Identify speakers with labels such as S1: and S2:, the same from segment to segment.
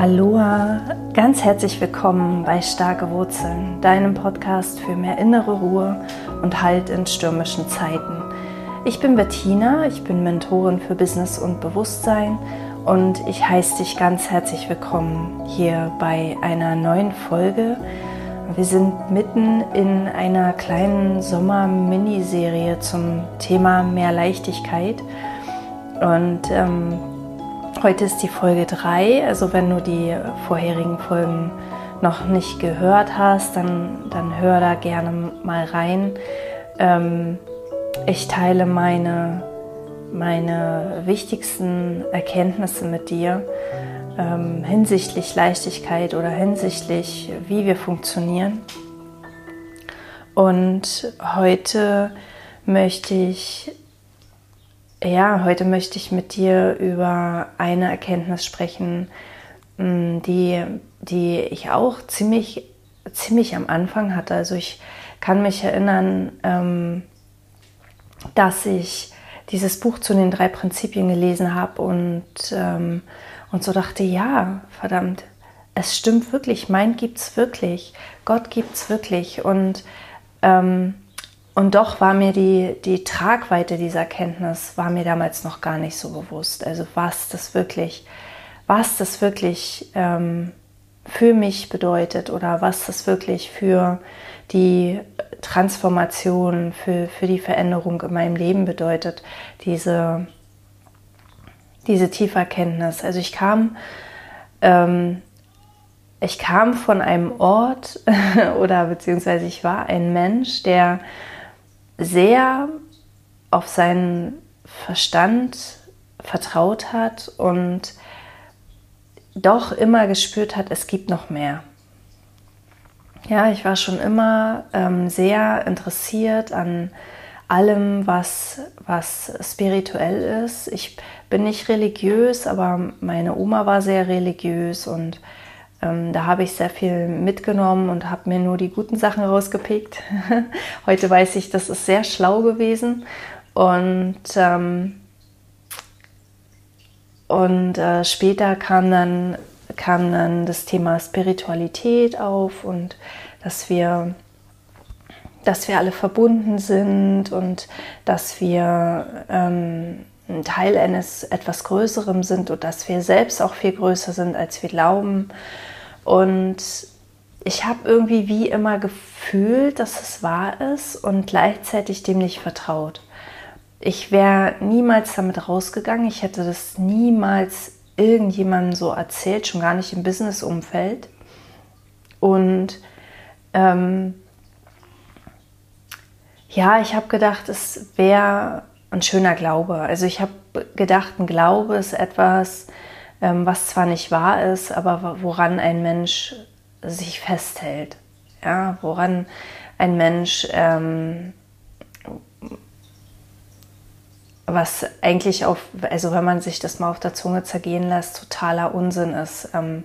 S1: Aloha, ganz herzlich willkommen bei Starke Wurzeln, deinem Podcast für mehr innere Ruhe und Halt in stürmischen Zeiten. Ich bin Bettina, ich bin Mentorin für Business und Bewusstsein und ich heiße dich ganz herzlich willkommen hier bei einer neuen Folge. Wir sind mitten in einer kleinen Sommer-Miniserie zum Thema mehr Leichtigkeit und ähm, Heute ist die Folge 3, also wenn du die vorherigen Folgen noch nicht gehört hast, dann, dann hör da gerne mal rein. Ähm, ich teile meine, meine wichtigsten Erkenntnisse mit dir ähm, hinsichtlich Leichtigkeit oder hinsichtlich, wie wir funktionieren. Und heute möchte ich ja, heute möchte ich mit dir über eine Erkenntnis sprechen, mm, die, die ich auch ziemlich, ziemlich am Anfang hatte. Also ich kann mich erinnern, ähm, dass ich dieses Buch zu den drei Prinzipien gelesen habe und, ähm, und so dachte, ja, verdammt, es stimmt wirklich, mein gibt es wirklich, Gott gibt es wirklich. Und ähm, und doch war mir die, die Tragweite dieser Kenntnis, war mir damals noch gar nicht so bewusst. Also was das wirklich, was das wirklich ähm, für mich bedeutet oder was das wirklich für die Transformation, für, für die Veränderung in meinem Leben bedeutet, diese, diese tiefe Erkenntnis. Also ich kam, ähm, ich kam von einem Ort oder beziehungsweise ich war ein Mensch, der sehr auf seinen Verstand vertraut hat und doch immer gespürt hat, es gibt noch mehr. Ja, ich war schon immer ähm, sehr interessiert an allem, was, was spirituell ist. Ich bin nicht religiös, aber meine Oma war sehr religiös und ähm, da habe ich sehr viel mitgenommen und habe mir nur die guten Sachen rausgepickt. Heute weiß ich, das ist sehr schlau gewesen. Und, ähm, und äh, später kam dann, kam dann das Thema Spiritualität auf und dass wir, dass wir alle verbunden sind und dass wir ähm, ein Teil eines etwas Größerem sind und dass wir selbst auch viel größer sind, als wir glauben. Und ich habe irgendwie wie immer gefühlt, dass es wahr ist und gleichzeitig dem nicht vertraut. Ich wäre niemals damit rausgegangen. Ich hätte das niemals irgendjemandem so erzählt, schon gar nicht im Business-Umfeld. Und ähm, ja, ich habe gedacht, es wäre ein schöner Glaube. Also ich habe gedacht, ein Glaube ist etwas, was zwar nicht wahr ist, aber woran ein Mensch sich festhält. Ja, woran ein Mensch, ähm, was eigentlich auf, also wenn man sich das mal auf der Zunge zergehen lässt, totaler Unsinn ist. Ähm,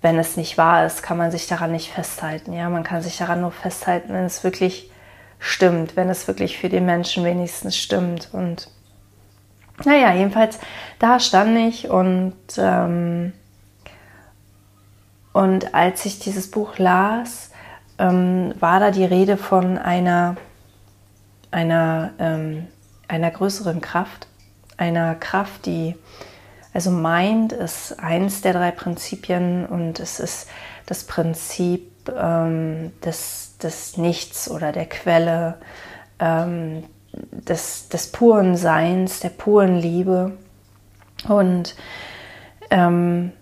S1: wenn es nicht wahr ist, kann man sich daran nicht festhalten. Ja, man kann sich daran nur festhalten, wenn es wirklich stimmt, wenn es wirklich für den Menschen wenigstens stimmt. Und naja, jedenfalls, da stand ich und, ähm, und als ich dieses Buch las, ähm, war da die Rede von einer, einer, ähm, einer größeren Kraft, einer Kraft, die, also Mind ist eins der drei Prinzipien und es ist das Prinzip ähm, des, des Nichts oder der Quelle, ähm, des, des puren Seins, der puren Liebe. Und, ähm,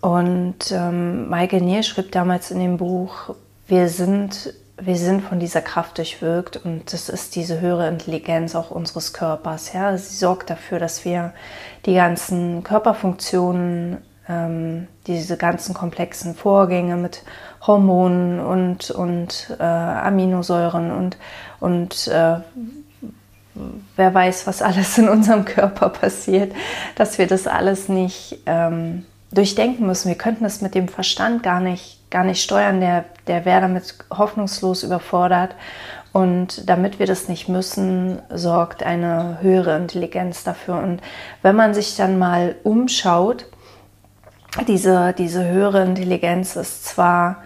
S1: und ähm, Michael Neal schrieb damals in dem Buch, wir sind, wir sind von dieser Kraft durchwirkt und das ist diese höhere Intelligenz auch unseres Körpers. Ja? Sie sorgt dafür, dass wir die ganzen Körperfunktionen ähm, diese ganzen komplexen Vorgänge mit Hormonen und, und äh, Aminosäuren und, und äh, wer weiß, was alles in unserem Körper passiert, dass wir das alles nicht ähm, durchdenken müssen. Wir könnten das mit dem Verstand gar nicht, gar nicht steuern, der, der wäre damit hoffnungslos überfordert. Und damit wir das nicht müssen, sorgt eine höhere Intelligenz dafür. Und wenn man sich dann mal umschaut, diese, diese höhere Intelligenz ist zwar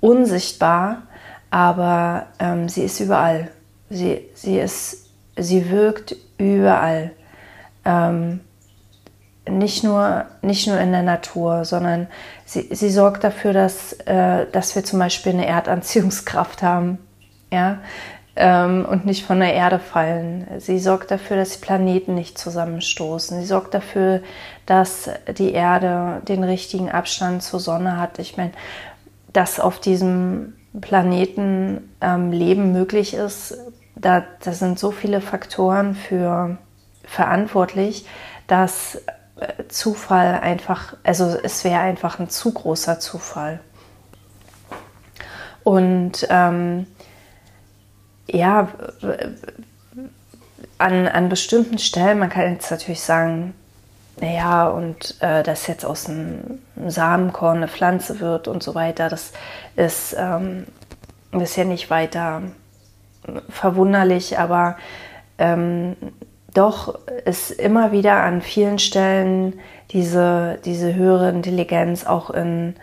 S1: unsichtbar, aber ähm, sie ist überall. Sie, sie, ist, sie wirkt überall. Ähm, nicht, nur, nicht nur in der Natur, sondern sie, sie sorgt dafür, dass, äh, dass wir zum Beispiel eine Erdanziehungskraft haben ja? Ähm, und nicht von der Erde fallen. Sie sorgt dafür, dass die Planeten nicht zusammenstoßen. Sie sorgt dafür, dass die Erde den richtigen Abstand zur Sonne hat. Ich meine, dass auf diesem Planeten ähm, Leben möglich ist, da, da sind so viele Faktoren für verantwortlich, dass äh, Zufall einfach, also es wäre einfach ein zu großer Zufall. Und ähm, ja, an, an bestimmten Stellen, man kann jetzt natürlich sagen, naja, und äh, dass jetzt aus einem Samenkorn eine Pflanze wird und so weiter, das ist, ähm, ist ja nicht weiter verwunderlich, aber ähm, doch ist immer wieder an vielen Stellen diese, diese höhere Intelligenz auch in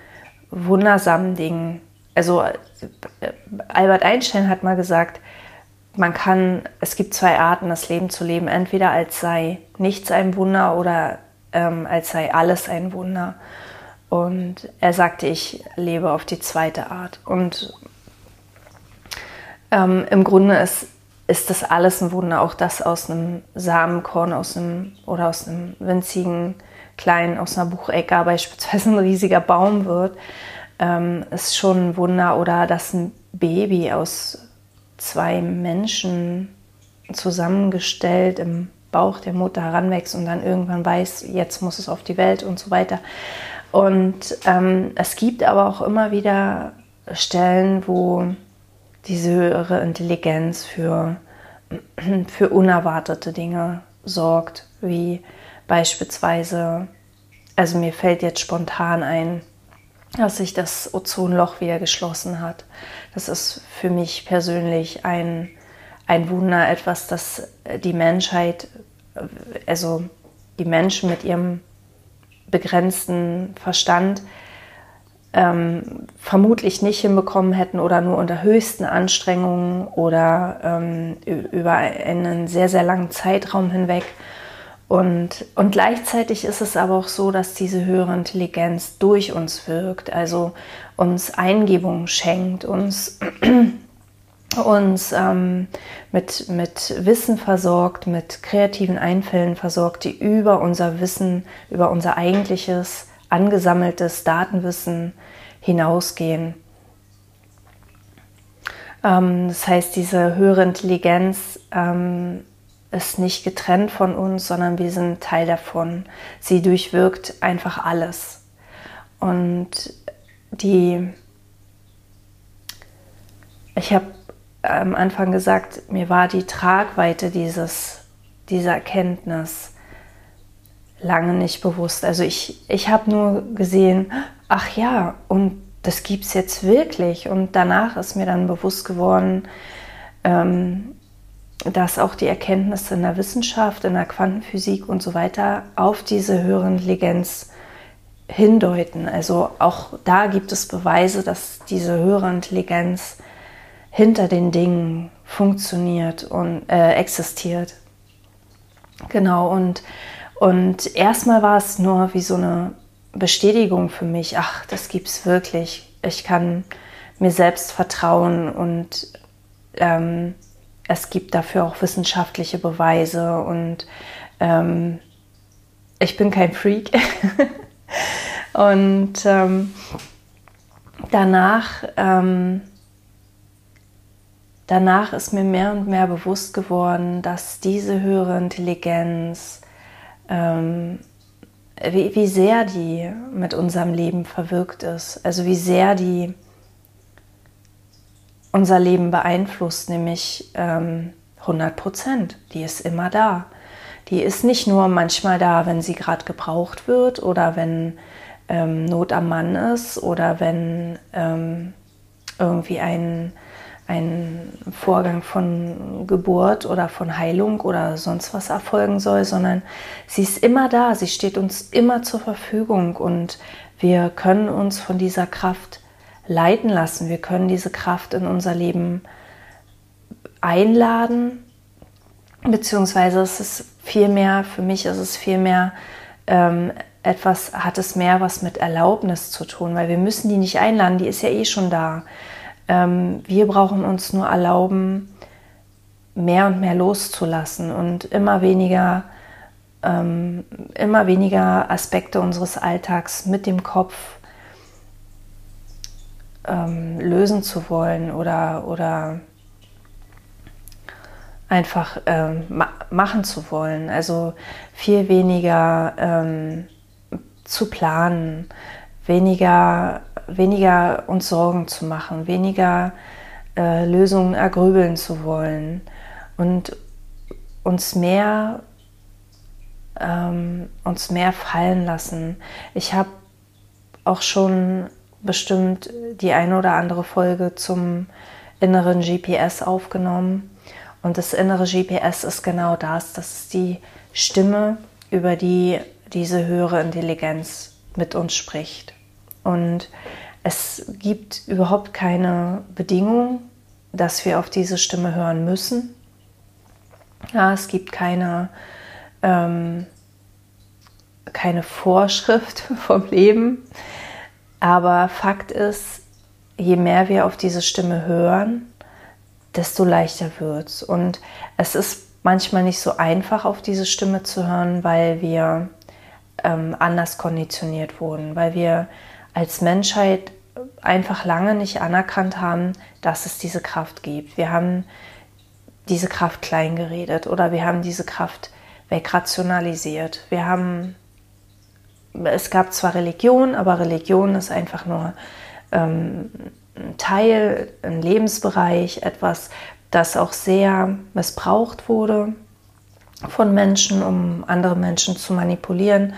S1: wundersamen Dingen. Also äh, Albert Einstein hat mal gesagt, man kann, es gibt zwei Arten, das Leben zu leben. Entweder als sei nichts ein Wunder oder ähm, als sei alles ein Wunder. Und er sagte, ich lebe auf die zweite Art. Und ähm, im Grunde ist, ist das alles ein Wunder. Auch das aus einem Samenkorn aus einem, oder aus einem winzigen kleinen, aus einer Buchecke beispielsweise ein riesiger Baum wird, ähm, ist schon ein Wunder. Oder dass ein Baby aus zwei Menschen zusammengestellt im Bauch der Mutter heranwächst und dann irgendwann weiß, jetzt muss es auf die Welt und so weiter. Und ähm, es gibt aber auch immer wieder Stellen, wo diese höhere Intelligenz für, für unerwartete Dinge sorgt, wie beispielsweise, also mir fällt jetzt spontan ein, dass sich das Ozonloch wieder geschlossen hat. Das ist für mich persönlich ein, ein Wunder, etwas, das die Menschheit, also die Menschen mit ihrem begrenzten Verstand ähm, vermutlich nicht hinbekommen hätten oder nur unter höchsten Anstrengungen oder ähm, über einen sehr, sehr langen Zeitraum hinweg. Und, und gleichzeitig ist es aber auch so, dass diese höhere Intelligenz durch uns wirkt, also uns Eingebungen schenkt, uns, uns ähm, mit, mit Wissen versorgt, mit kreativen Einfällen versorgt, die über unser Wissen, über unser eigentliches angesammeltes Datenwissen hinausgehen. Ähm, das heißt, diese höhere Intelligenz ähm, ist nicht getrennt von uns, sondern wir sind Teil davon. Sie durchwirkt einfach alles. Und die, ich habe am Anfang gesagt, mir war die Tragweite dieses, dieser Erkenntnis lange nicht bewusst. Also ich, ich habe nur gesehen, ach ja, und das gibt es jetzt wirklich. Und danach ist mir dann bewusst geworden, ähm, dass auch die Erkenntnisse in der Wissenschaft, in der Quantenphysik und so weiter auf diese höhere Intelligenz hindeuten. Also auch da gibt es Beweise, dass diese höhere Intelligenz hinter den Dingen funktioniert und äh, existiert. Genau, und, und erstmal war es nur wie so eine Bestätigung für mich, ach, das gibt es wirklich. Ich kann mir selbst vertrauen und ähm, es gibt dafür auch wissenschaftliche Beweise und ähm, ich bin kein Freak. und ähm, danach, ähm, danach ist mir mehr und mehr bewusst geworden, dass diese höhere Intelligenz, ähm, wie, wie sehr die mit unserem Leben verwirkt ist, also wie sehr die unser Leben beeinflusst, nämlich ähm, 100 Prozent. Die ist immer da. Die ist nicht nur manchmal da, wenn sie gerade gebraucht wird oder wenn ähm, Not am Mann ist oder wenn ähm, irgendwie ein, ein Vorgang von Geburt oder von Heilung oder sonst was erfolgen soll, sondern sie ist immer da, sie steht uns immer zur Verfügung und wir können uns von dieser Kraft leiten lassen, wir können diese Kraft in unser Leben einladen, beziehungsweise es ist viel mehr, für mich ist es viel mehr ähm, etwas, hat es mehr was mit Erlaubnis zu tun, weil wir müssen die nicht einladen, die ist ja eh schon da. Ähm, wir brauchen uns nur erlauben, mehr und mehr loszulassen und immer weniger, ähm, immer weniger Aspekte unseres Alltags mit dem Kopf ähm, lösen zu wollen oder, oder einfach ähm, ma machen zu wollen. Also viel weniger ähm, zu planen, weniger, weniger uns Sorgen zu machen, weniger äh, Lösungen ergrübeln zu wollen und uns mehr, ähm, uns mehr fallen lassen. Ich habe auch schon bestimmt die eine oder andere Folge zum inneren GPS aufgenommen. Und das innere GPS ist genau das. Das ist die Stimme, über die diese höhere Intelligenz mit uns spricht. Und es gibt überhaupt keine Bedingung, dass wir auf diese Stimme hören müssen. Ja, es gibt keine, ähm, keine Vorschrift vom Leben. Aber Fakt ist, je mehr wir auf diese Stimme hören, desto leichter wird es. Und es ist manchmal nicht so einfach, auf diese Stimme zu hören, weil wir ähm, anders konditioniert wurden, weil wir als Menschheit einfach lange nicht anerkannt haben, dass es diese Kraft gibt. Wir haben diese Kraft klein geredet oder wir haben diese Kraft wegrationalisiert. Wir haben, es gab zwar Religion, aber Religion ist einfach nur ähm, ein Teil, ein Lebensbereich, etwas, das auch sehr missbraucht wurde von Menschen, um andere Menschen zu manipulieren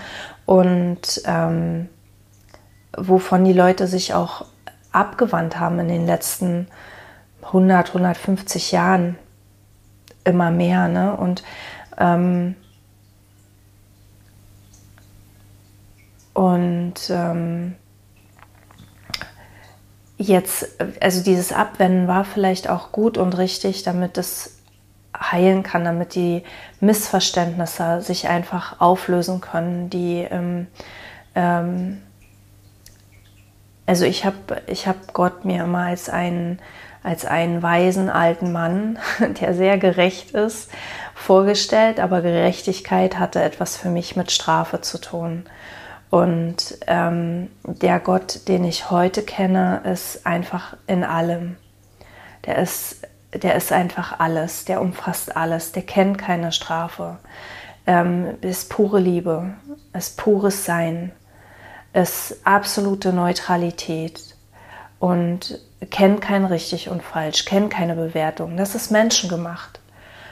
S1: und ähm, wovon die Leute sich auch abgewandt haben in den letzten 100, 150 Jahren immer mehr. Ne? Und ähm, und ähm, jetzt, also dieses Abwenden war vielleicht auch gut und richtig, damit es heilen kann, damit die Missverständnisse sich einfach auflösen können, die ähm, ähm, also ich habe ich hab Gott mir immer als einen, als einen weisen alten Mann, der sehr gerecht ist, vorgestellt, aber Gerechtigkeit hatte etwas für mich mit Strafe zu tun. Und ähm, der Gott, den ich heute kenne, ist einfach in allem. Der ist der ist einfach alles, der umfasst alles, der kennt keine Strafe, ähm, ist pure Liebe, ist pures Sein, ist absolute Neutralität. Und kennt kein richtig und falsch, kennt keine Bewertung. Das ist menschengemacht.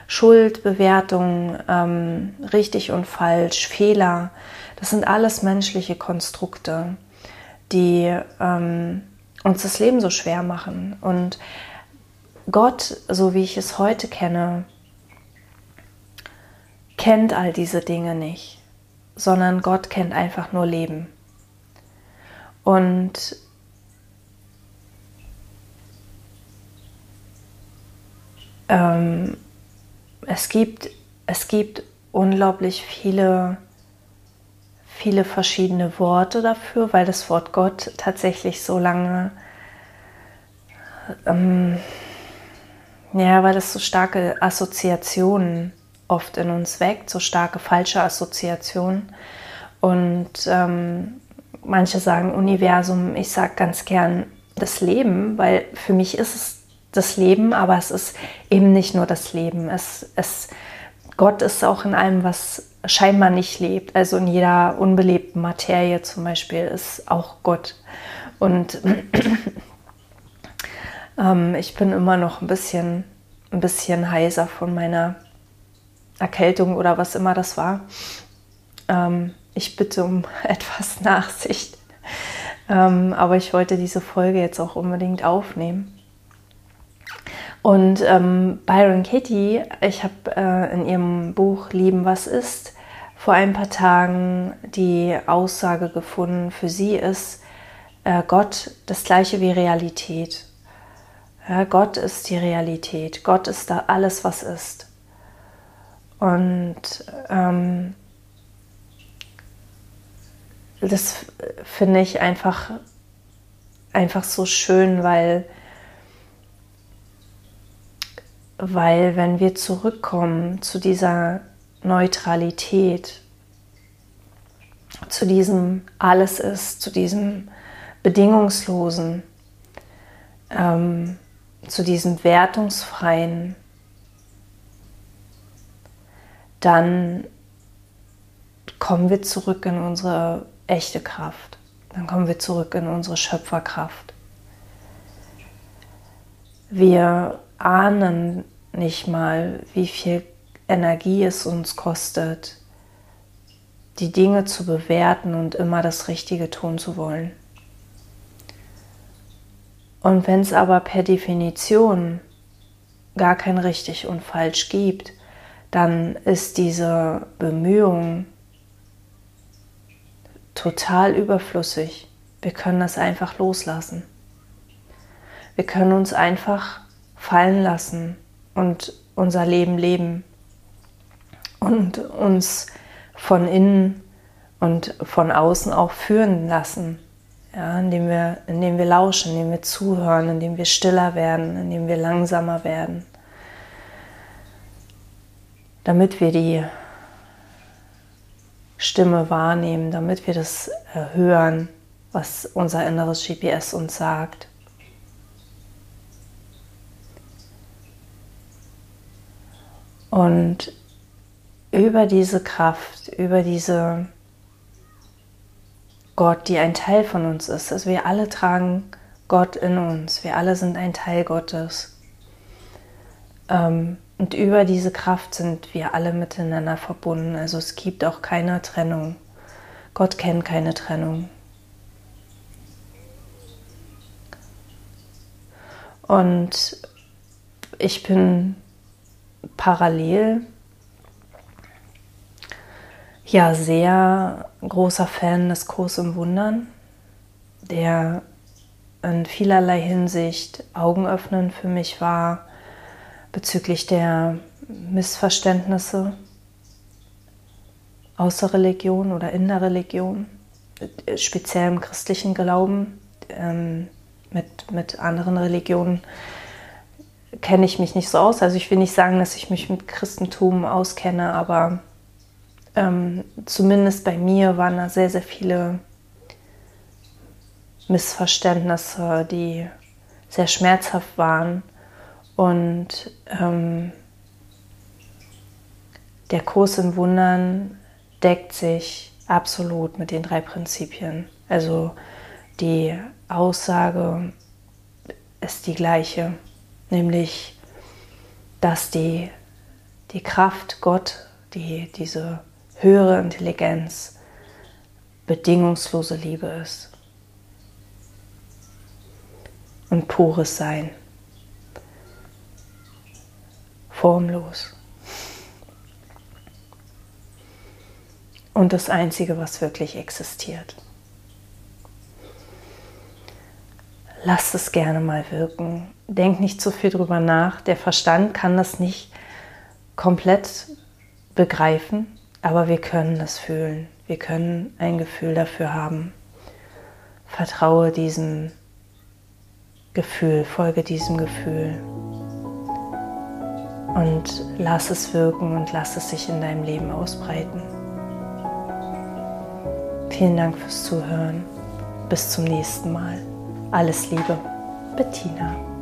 S1: Schuld, Bewertung, ähm, richtig und falsch, Fehler, das sind alles menschliche Konstrukte, die ähm, uns das Leben so schwer machen. Und Gott, so wie ich es heute kenne, kennt all diese Dinge nicht, sondern Gott kennt einfach nur Leben. Und ähm, es, gibt, es gibt unglaublich viele, viele verschiedene Worte dafür, weil das Wort Gott tatsächlich so lange ähm, ja, weil es so starke Assoziationen oft in uns weckt, so starke falsche Assoziationen. Und ähm, manche sagen Universum, ich sage ganz gern das Leben, weil für mich ist es das Leben, aber es ist eben nicht nur das Leben. Es, es, Gott ist auch in allem, was scheinbar nicht lebt. Also in jeder unbelebten Materie zum Beispiel ist auch Gott. Und ähm, ich bin immer noch ein bisschen, ein bisschen heiser von meiner Erkältung oder was immer das war. Ähm, ich bitte um etwas Nachsicht. Ähm, aber ich wollte diese Folge jetzt auch unbedingt aufnehmen. Und ähm, Byron Katie, ich habe äh, in ihrem Buch Lieben, was ist, vor ein paar Tagen die Aussage gefunden, für sie ist äh, Gott das gleiche wie Realität. Ja, Gott ist die Realität, Gott ist da alles, was ist. Und ähm, das finde ich einfach, einfach so schön, weil weil wenn wir zurückkommen zu dieser Neutralität, zu diesem Alles ist, zu diesem Bedingungslosen, ähm, zu diesem Wertungsfreien, dann kommen wir zurück in unsere echte Kraft. Dann kommen wir zurück in unsere Schöpferkraft. Wir ahnen nicht mal, wie viel Energie es uns kostet, die Dinge zu bewerten und immer das Richtige tun zu wollen. Und wenn es aber per Definition gar kein richtig und falsch gibt, dann ist diese Bemühung total überflüssig. Wir können das einfach loslassen. Wir können uns einfach fallen lassen und unser Leben leben und uns von innen und von außen auch führen lassen, ja, indem, wir, indem wir lauschen, indem wir zuhören, indem wir stiller werden, indem wir langsamer werden, damit wir die Stimme wahrnehmen, damit wir das hören, was unser inneres GPS uns sagt. Und über diese Kraft, über diese Gott, die ein Teil von uns ist, also wir alle tragen Gott in uns, wir alle sind ein Teil Gottes. Ähm, und über diese Kraft sind wir alle miteinander verbunden. Also es gibt auch keine Trennung. Gott kennt keine Trennung. Und ich bin parallel ja sehr großer Fan des Kurs im Wundern, der in vielerlei Hinsicht augenöffnend für mich war bezüglich der Missverständnisse außer Religion oder in der Religion, speziell im christlichen Glauben. Ähm, mit, mit anderen Religionen kenne ich mich nicht so aus. Also ich will nicht sagen, dass ich mich mit Christentum auskenne, aber ähm, zumindest bei mir waren da sehr, sehr viele Missverständnisse, die sehr schmerzhaft waren. Und ähm, der Kurs in Wundern deckt sich absolut mit den drei Prinzipien. Also die Aussage ist die gleiche nämlich dass die, die Kraft Gott, die, diese höhere Intelligenz, bedingungslose Liebe ist und pures Sein, formlos. Und das Einzige, was wirklich existiert. Lass es gerne mal wirken. Denk nicht zu viel drüber nach. Der Verstand kann das nicht komplett begreifen, aber wir können das fühlen. Wir können ein Gefühl dafür haben. Vertraue diesem Gefühl, folge diesem Gefühl und lass es wirken und lass es sich in deinem Leben ausbreiten. Vielen Dank fürs Zuhören. Bis zum nächsten Mal. Alles Liebe, Bettina.